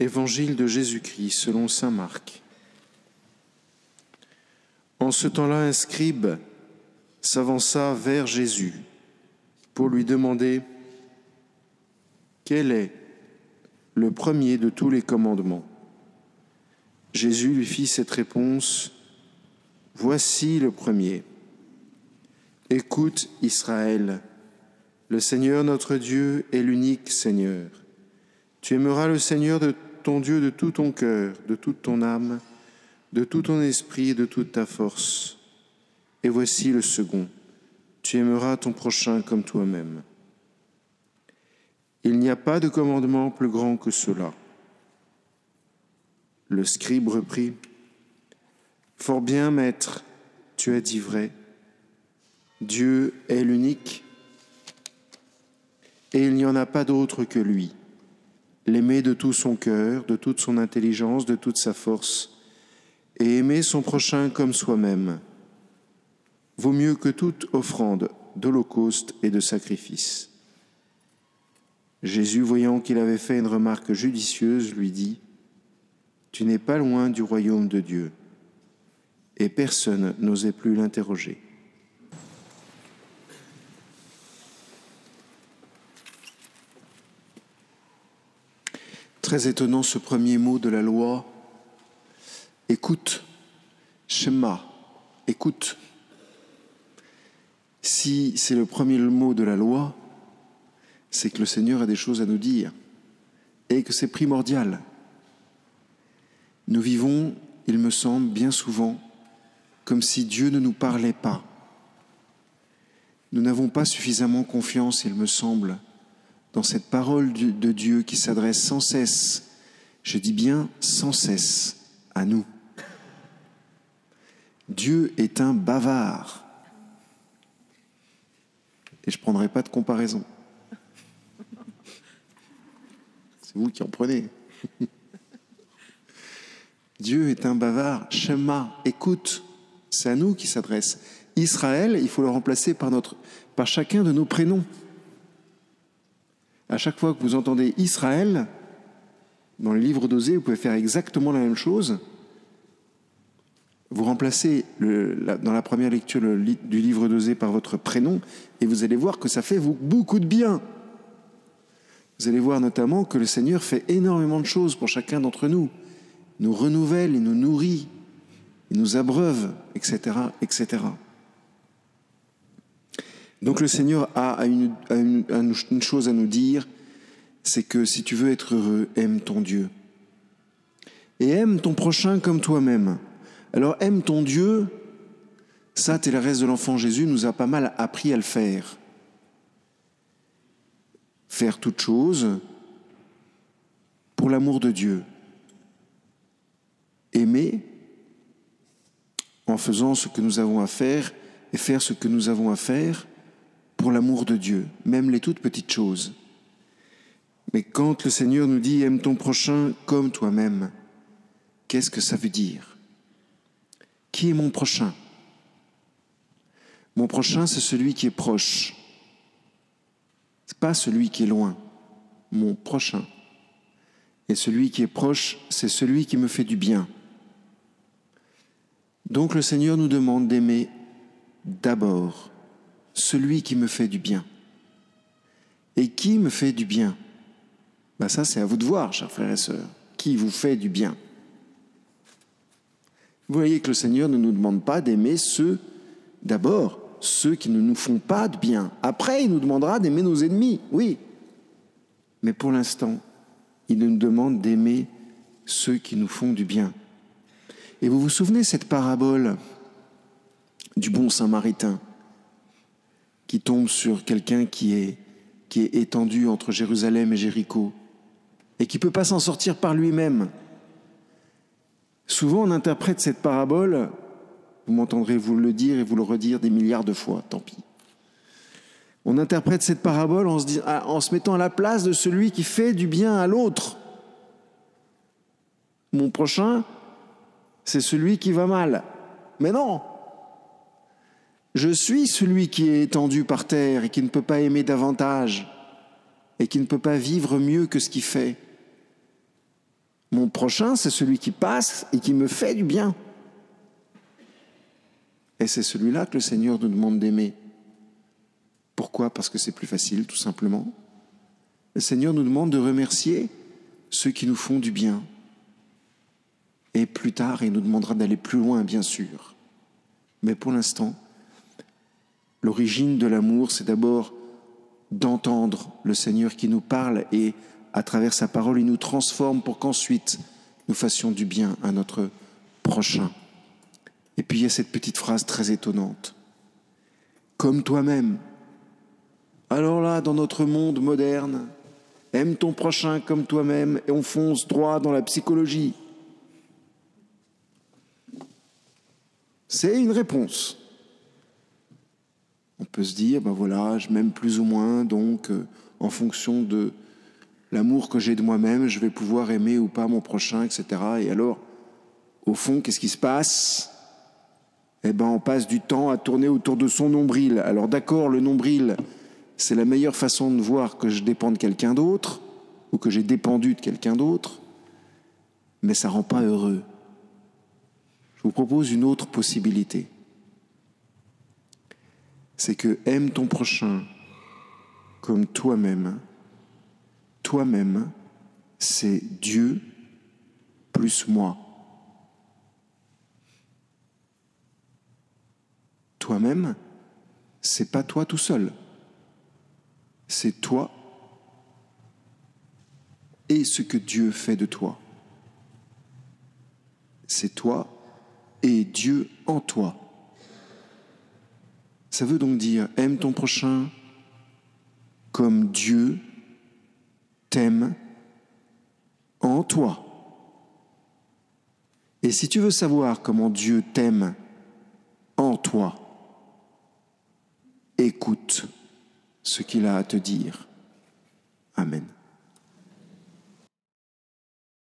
Évangile de Jésus-Christ selon Saint Marc. En ce temps-là, un scribe s'avança vers Jésus pour lui demander quel est le premier de tous les commandements? Jésus lui fit cette réponse, Voici le premier. Écoute Israël, le Seigneur notre Dieu est l'unique Seigneur. Tu aimeras le Seigneur de Dieu de tout ton cœur, de toute ton âme, de tout ton esprit et de toute ta force. Et voici le second. Tu aimeras ton prochain comme toi-même. Il n'y a pas de commandement plus grand que cela. Le scribe reprit, Fort bien, maître, tu as dit vrai. Dieu est l'unique et il n'y en a pas d'autre que lui l'aimer de tout son cœur, de toute son intelligence, de toute sa force, et aimer son prochain comme soi-même, vaut mieux que toute offrande d'holocauste et de sacrifice. Jésus, voyant qu'il avait fait une remarque judicieuse, lui dit, Tu n'es pas loin du royaume de Dieu. Et personne n'osait plus l'interroger. Très étonnant ce premier mot de la loi. Écoute, Shema, écoute. Si c'est le premier mot de la loi, c'est que le Seigneur a des choses à nous dire et que c'est primordial. Nous vivons, il me semble, bien souvent comme si Dieu ne nous parlait pas. Nous n'avons pas suffisamment confiance, il me semble, dans cette parole de Dieu qui s'adresse sans cesse, je dis bien sans cesse, à nous. Dieu est un bavard. Et je ne prendrai pas de comparaison. C'est vous qui en prenez. Dieu est un bavard. Shema, écoute, c'est à nous qui s'adresse. Israël, il faut le remplacer par, notre, par chacun de nos prénoms à chaque fois que vous entendez Israël, dans le livre d'Osée, vous pouvez faire exactement la même chose. Vous remplacez dans la première lecture du livre d'Osée par votre prénom et vous allez voir que ça fait beaucoup de bien. Vous allez voir notamment que le Seigneur fait énormément de choses pour chacun d'entre nous. Il nous renouvelle, il nous nourrit, il nous abreuve, etc., etc. Donc le Seigneur a une, chose à nous dire, c'est que si tu veux être heureux, aime ton Dieu. Et aime ton prochain comme toi-même. Alors aime ton Dieu, ça, reste de l'enfant Jésus nous a pas mal appris à le faire. Faire toute chose pour l'amour de Dieu. Aimer en faisant ce que nous avons à faire et faire ce que nous avons à faire pour l'amour de Dieu, même les toutes petites choses. Mais quand le Seigneur nous dit aime ton prochain comme toi-même, qu'est-ce que ça veut dire? Qui est mon prochain? Mon prochain, c'est celui qui est proche. C'est pas celui qui est loin. Mon prochain. Et celui qui est proche, c'est celui qui me fait du bien. Donc le Seigneur nous demande d'aimer d'abord celui qui me fait du bien. Et qui me fait du bien? Ben Ça, c'est à vous de voir, chers frères et sœurs. Qui vous fait du bien? Vous voyez que le Seigneur ne nous demande pas d'aimer ceux, d'abord, ceux qui ne nous font pas de bien. Après, il nous demandera d'aimer nos ennemis, oui. Mais pour l'instant, il nous demande d'aimer ceux qui nous font du bien. Et vous vous souvenez cette parabole du bon samaritain? Qui tombe sur quelqu'un qui est, étendu entre Jérusalem et Jéricho et qui ne peut pas s'en sortir par lui-même. Souvent on interprète cette parabole, vous m'entendrez vous le dire et vous le redire des milliards de fois, tant pis. On interprète cette parabole en se, se mettant à la place de celui qui fait du bien à l'autre. Mon prochain, c'est celui qui va mal. Mais non, je suis celui qui est étendu par terre et qui ne peut pas aimer davantage et qui ne peut pas vivre mieux que ce qu'il fait. Mon prochain, c'est celui qui passe et qui me fait du bien. Et c'est celui-là que le Seigneur nous demande d'aimer. Pourquoi? Parce que c'est plus facile, tout simplement. Le Seigneur nous demande de remercier ceux qui nous font du bien. Et plus tard, il nous demandera d'aller plus loin, bien sûr. Mais pour l'instant, l'origine de l'amour, c'est d'abord d'entendre le Seigneur qui nous parle et à travers sa parole, il nous transforme pour qu'ensuite nous fassions du bien à notre prochain. Et puis il y a cette petite phrase très étonnante. Comme toi-même. Alors là, dans notre monde moderne, aime ton prochain comme toi-même et on fonce droit dans la psychologie. C'est une réponse. On peut se dire, ben voilà, je m'aime plus ou moins, donc euh, en fonction de l'amour que j'ai de moi-même, je vais pouvoir aimer ou pas mon prochain, etc. Et alors, au fond, qu'est-ce qui se passe? Eh ben, on passe du temps à tourner autour de son nombril. Alors d'accord, le nombril, c'est la meilleure façon de voir que je dépends de quelqu'un d'autre ou que j'ai dépendu de quelqu'un d'autre, mais ça rend pas heureux. Je vous propose une autre possibilité. C'est que aime ton prochain comme toi-même. Toi-même, c'est Dieu plus moi. Toi-même, c'est pas toi tout seul. C'est toi et ce que Dieu fait de toi. C'est toi et Dieu en toi. Ça veut donc dire aime ton prochain comme Dieu t'aime en toi. Et si tu veux savoir comment Dieu t'aime en toi, écoute ce qu'il a à te dire. Amen.